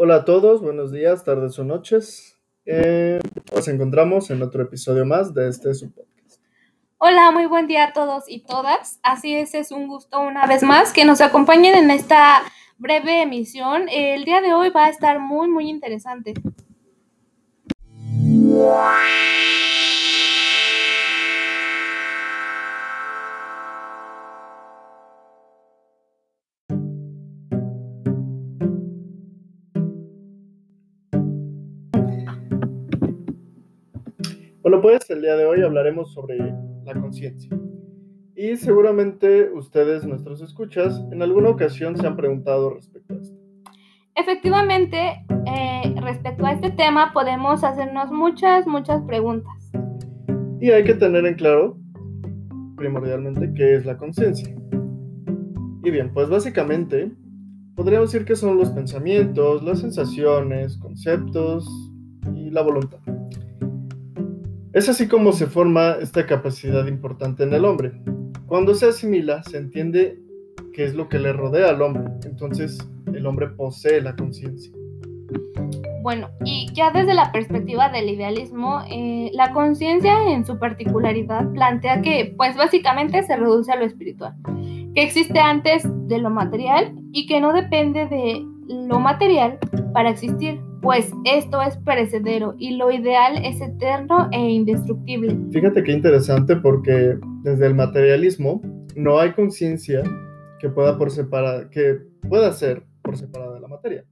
Hola a todos, buenos días, tardes o noches. Eh, nos encontramos en otro episodio más de este su podcast. Hola, muy buen día a todos y todas. Así es, es un gusto una vez más que nos acompañen en esta breve emisión. El día de hoy va a estar muy, muy interesante. Bueno, pues el día de hoy hablaremos sobre la conciencia. Y seguramente ustedes, nuestros escuchas, en alguna ocasión se han preguntado respecto a esto. Efectivamente, eh, respecto a este tema podemos hacernos muchas, muchas preguntas. Y hay que tener en claro, primordialmente, qué es la conciencia. Y bien, pues básicamente podríamos decir que son los pensamientos, las sensaciones, conceptos y la voluntad. Es así como se forma esta capacidad importante en el hombre. Cuando se asimila, se entiende qué es lo que le rodea al hombre. Entonces, el hombre posee la conciencia. Bueno, y ya desde la perspectiva del idealismo, eh, la conciencia en su particularidad plantea que, pues básicamente se reduce a lo espiritual, que existe antes de lo material y que no depende de lo material para existir, pues esto es perecedero y lo ideal es eterno e indestructible. Fíjate qué interesante porque desde el materialismo no hay conciencia que pueda por que pueda ser por separada de la materia.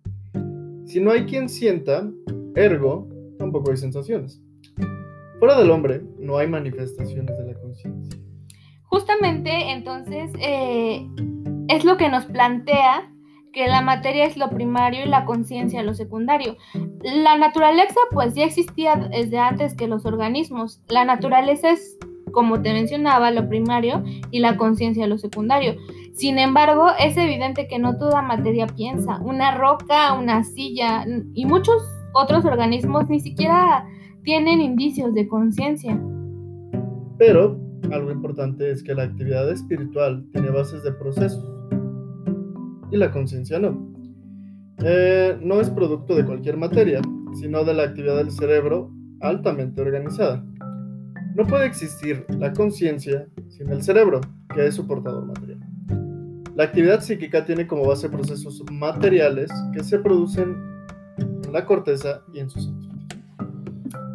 Si no hay quien sienta, ergo, tampoco hay sensaciones. Fuera del hombre no hay manifestaciones de la conciencia. Justamente entonces eh, es lo que nos plantea que la materia es lo primario y la conciencia lo secundario. La naturaleza pues ya existía desde antes que los organismos. La naturaleza es, como te mencionaba, lo primario y la conciencia lo secundario. Sin embargo, es evidente que no toda materia piensa. Una roca, una silla y muchos otros organismos ni siquiera tienen indicios de conciencia. Pero algo importante es que la actividad espiritual tiene bases de procesos y la conciencia no. Eh, no es producto de cualquier materia, sino de la actividad del cerebro altamente organizada. No puede existir la conciencia sin el cerebro, que es su portador material. La actividad psíquica tiene como base procesos materiales que se producen en la corteza y en sus sentidos.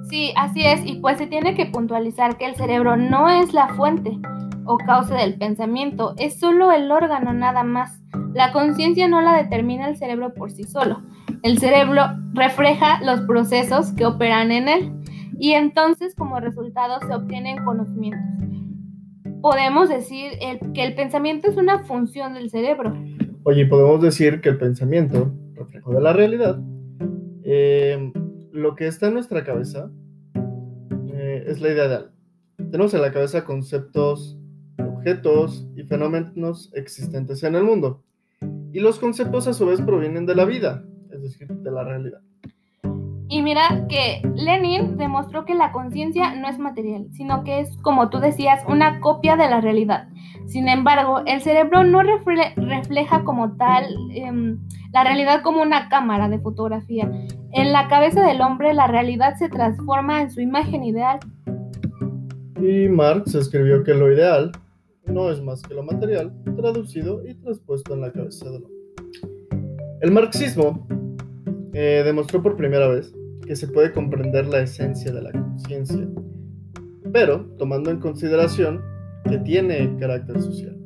Sí, así es, y pues se tiene que puntualizar que el cerebro no es la fuente o causa del pensamiento, es solo el órgano nada más. La conciencia no la determina el cerebro por sí solo. El cerebro refleja los procesos que operan en él y entonces como resultado se obtienen conocimientos. Podemos decir que el pensamiento es una función del cerebro. Oye, podemos decir que el pensamiento, reflejo de la realidad, eh, lo que está en nuestra cabeza eh, es la idea de algo. Tenemos en la cabeza conceptos, objetos y fenómenos existentes en el mundo. Y los conceptos a su vez provienen de la vida, es decir, de la realidad. Y mira que Lenin demostró que la conciencia no es material, sino que es, como tú decías, una copia de la realidad. Sin embargo, el cerebro no refleja como tal em, la realidad como una cámara de fotografía. En la cabeza del hombre la realidad se transforma en su imagen ideal. Y Marx escribió que lo ideal no es más que lo material traducido y transpuesto en la cabeza del hombre. El marxismo eh, demostró por primera vez que se puede comprender la esencia de la conciencia, pero tomando en consideración que tiene carácter social.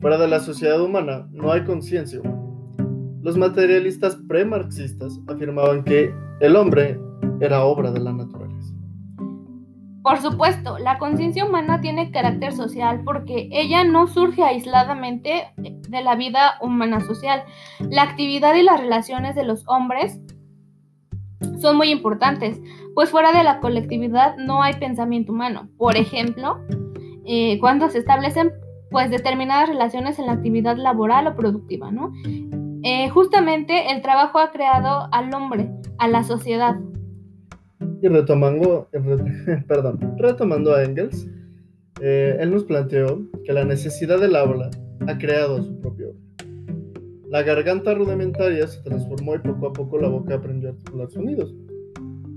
Fuera de la sociedad humana no hay conciencia humana. Los materialistas premarxistas afirmaban que el hombre era obra de la naturaleza. Por supuesto, la conciencia humana tiene carácter social porque ella no surge aisladamente de la vida humana social. La actividad y las relaciones de los hombres son muy importantes, pues fuera de la colectividad no hay pensamiento humano. Por ejemplo, eh, cuando se establecen pues determinadas relaciones en la actividad laboral o productiva, ¿no? Eh, justamente el trabajo ha creado al hombre, a la sociedad, y retomando, perdón, retomando a Engels, eh, él nos planteó que la necesidad del aula ha creado su propio orden. La garganta rudimentaria se transformó y poco a poco la boca aprendió a articular sonidos.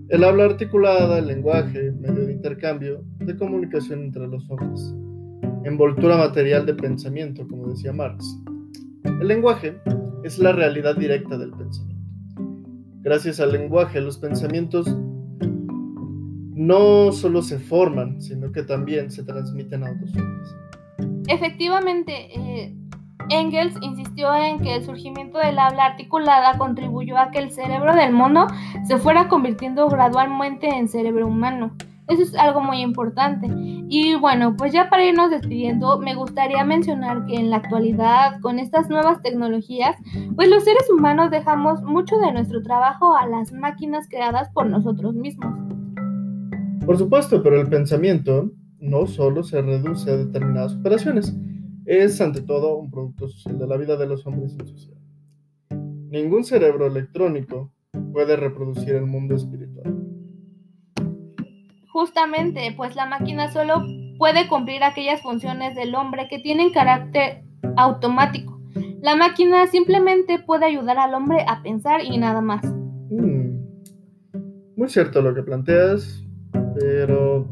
El habla articulada, el lenguaje, medio de intercambio, de comunicación entre los hombres. Envoltura material de pensamiento, como decía Marx. El lenguaje es la realidad directa del pensamiento. Gracias al lenguaje, los pensamientos no solo se forman, sino que también se transmiten a otros. Efectivamente, eh, Engels insistió en que el surgimiento del habla articulada contribuyó a que el cerebro del mono se fuera convirtiendo gradualmente en cerebro humano. Eso es algo muy importante. Y bueno, pues ya para irnos despidiendo, me gustaría mencionar que en la actualidad, con estas nuevas tecnologías, pues los seres humanos dejamos mucho de nuestro trabajo a las máquinas creadas por nosotros mismos. Por supuesto, pero el pensamiento no solo se reduce a determinadas operaciones, es ante todo un producto social de la vida de los hombres en sociedad. Ningún cerebro electrónico puede reproducir el mundo espiritual. Justamente, pues la máquina solo puede cumplir aquellas funciones del hombre que tienen carácter automático. La máquina simplemente puede ayudar al hombre a pensar y nada más. Mm, muy cierto lo que planteas, pero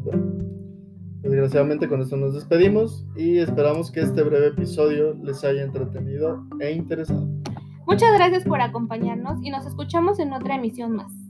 Desgraciadamente con esto nos despedimos y esperamos que este breve episodio les haya entretenido e interesado. Muchas gracias por acompañarnos y nos escuchamos en otra emisión más.